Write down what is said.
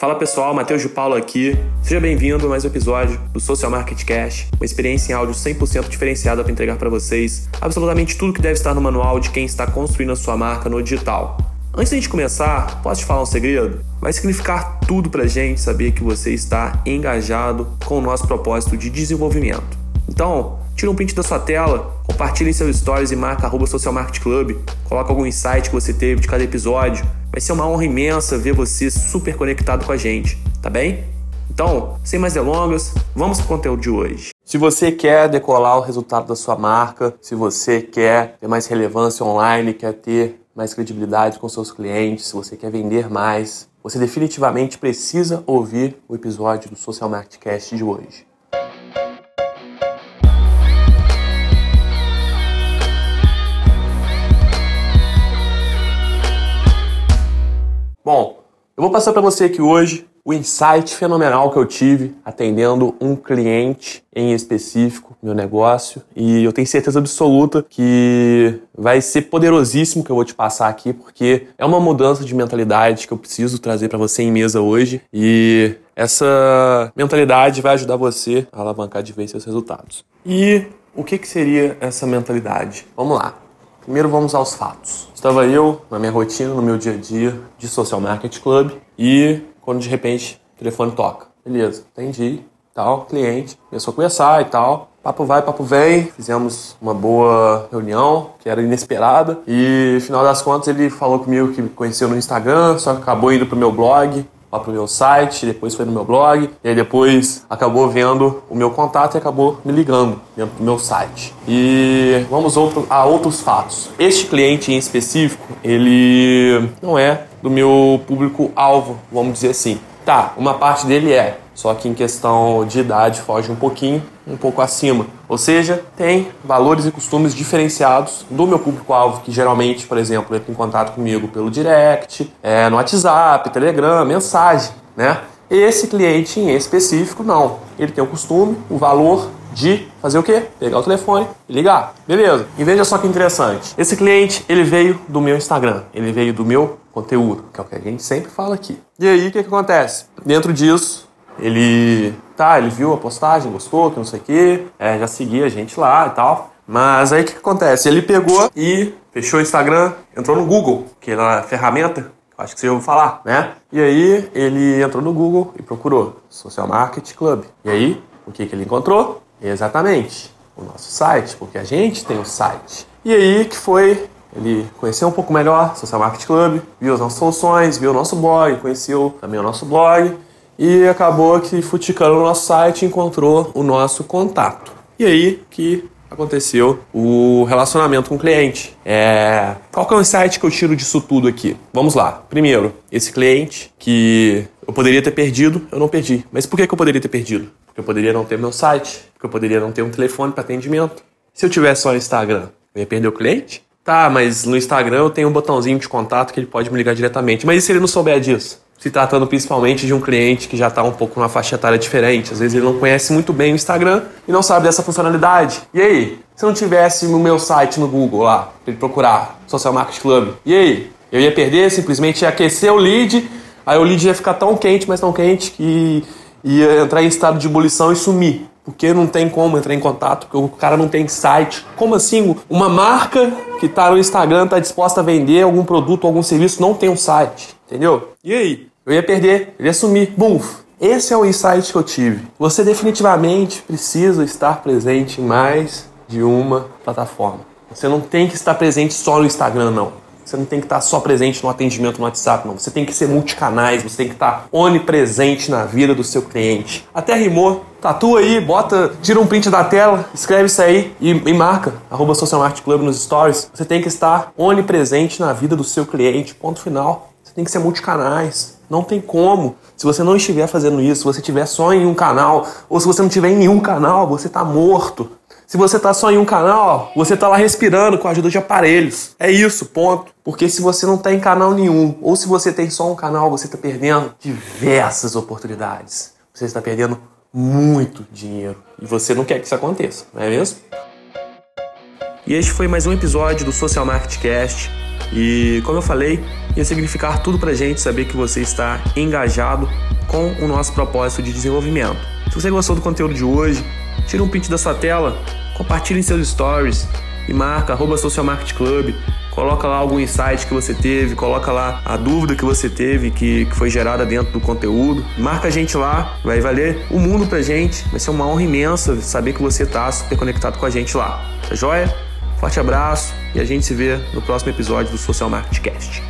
Fala pessoal, Matheus de Paulo aqui. Seja bem-vindo a mais um episódio do Social Market Cash, uma experiência em áudio 100% diferenciada para entregar para vocês absolutamente tudo que deve estar no manual de quem está construindo a sua marca no digital. Antes de a gente começar, posso te falar um segredo? Vai significar tudo pra gente saber que você está engajado com o nosso propósito de desenvolvimento. Então, tira um print da sua tela, compartilhe em seus stories e marca arroba Social Club, coloca algum insight que você teve de cada episódio. Vai ser uma honra imensa ver você super conectado com a gente, tá bem? Então, sem mais delongas, vamos para o conteúdo de hoje. Se você quer decolar o resultado da sua marca, se você quer ter mais relevância online, quer ter mais credibilidade com seus clientes, se você quer vender mais, você definitivamente precisa ouvir o episódio do Social Market Cast de hoje. Eu vou passar para você aqui hoje o insight fenomenal que eu tive atendendo um cliente em específico, meu negócio, e eu tenho certeza absoluta que vai ser poderosíssimo que eu vou te passar aqui, porque é uma mudança de mentalidade que eu preciso trazer para você em mesa hoje, e essa mentalidade vai ajudar você a alavancar de vez seus resultados. E o que, que seria essa mentalidade? Vamos lá. Primeiro vamos aos fatos. Estava eu na minha rotina, no meu dia a dia de Social Market Club e quando de repente o telefone toca. Beleza, entendi, tal, cliente, começou a conversar e tal. Papo vai, papo vem, fizemos uma boa reunião, que era inesperada, e no final das contas ele falou comigo que me conheceu no Instagram, só que acabou indo pro meu blog, lá pro meu site, depois foi no meu blog, e aí depois acabou vendo o meu contato e acabou me ligando dentro do meu site. E vamos outro, a outros fatos. Este cliente em específico, ele não é do meu público-alvo, vamos dizer assim. Tá, uma parte dele é, só que em questão de idade foge um pouquinho, um pouco acima. Ou seja, tem valores e costumes diferenciados do meu público-alvo, que geralmente, por exemplo, entra em contato comigo pelo direct, é, no WhatsApp, Telegram, mensagem, né? Esse cliente em específico, não. Ele tem o costume, o valor de fazer o quê? Pegar o telefone e ligar. Beleza. E veja só que interessante. Esse cliente, ele veio do meu Instagram. Ele veio do meu conteúdo, que é o que a gente sempre fala aqui. E aí, o que, que acontece? Dentro disso, ele, tá, ele viu a postagem, gostou, que não sei o quê, é, já seguia a gente lá e tal. Mas aí o que, que acontece? Ele pegou e fechou o Instagram, entrou no Google, que é a ferramenta, acho que você ouviu falar, né? E aí ele entrou no Google e procurou Social Market Club. E aí, o que, que ele encontrou? Exatamente, o nosso site, porque a gente tem o um site. E aí que foi ele conheceu um pouco melhor Social Market Club, viu as nossas soluções, viu o nosso blog, conheceu também o nosso blog e acabou que futicando no nosso site encontrou o nosso contato. E aí que aconteceu o relacionamento com o cliente. É... Qual que é o insight que eu tiro disso tudo aqui? Vamos lá. Primeiro, esse cliente que eu poderia ter perdido, eu não perdi. Mas por que, que eu poderia ter perdido? Porque eu poderia não ter meu site, porque eu poderia não ter um telefone para atendimento. Se eu tivesse só o Instagram, eu ia perder o cliente? Tá, mas no Instagram eu tenho um botãozinho de contato que ele pode me ligar diretamente. Mas e se ele não souber disso? Se tratando principalmente de um cliente que já está um pouco numa faixa etária diferente. Às vezes ele não conhece muito bem o Instagram e não sabe dessa funcionalidade. E aí? Se não tivesse o meu site no Google lá, para ele procurar Social Market Club, e aí? Eu ia perder, simplesmente ia aquecer o lead, aí o lead ia ficar tão quente, mas tão quente que ia entrar em estado de ebulição e sumir porque não tem como entrar em contato, porque o cara não tem site. Como assim? Uma marca que está no Instagram está disposta a vender algum produto, algum serviço, não tem um site, entendeu? E aí? Eu ia perder, ele ia sumir. Bum! Esse é o insight que eu tive. Você definitivamente precisa estar presente em mais de uma plataforma. Você não tem que estar presente só no Instagram, não. Você não tem que estar só presente no atendimento no WhatsApp, não. Você tem que ser multicanais, você tem que estar onipresente na vida do seu cliente. Até rimou. Tatua aí, bota, tira um print da tela, escreve isso aí e, e marca, arroba Social Market Club nos stories. Você tem que estar onipresente na vida do seu cliente, ponto final. Você tem que ser multicanais. Não tem como. Se você não estiver fazendo isso, se você estiver só em um canal, ou se você não estiver em nenhum canal, você está morto. Se você está só em um canal, você está lá respirando com a ajuda de aparelhos. É isso, ponto. Porque se você não está em canal nenhum, ou se você tem só um canal, você está perdendo diversas oportunidades. Você está perdendo muito dinheiro. E você não quer que isso aconteça, não é mesmo? E este foi mais um episódio do Social Market Cast. E como eu falei, ia significar tudo pra gente saber que você está engajado com o nosso propósito de desenvolvimento. Se você gostou do conteúdo de hoje, tira um print da sua tela, compartilhe em seus stories e marca arroba Social Market Club. Coloca lá algum insight que você teve, coloca lá a dúvida que você teve, que, que foi gerada dentro do conteúdo. Marca a gente lá, vai valer o mundo pra gente. Vai ser uma honra imensa saber que você tá super conectado com a gente lá. Tá joia? Forte abraço e a gente se vê no próximo episódio do Social Market Cast.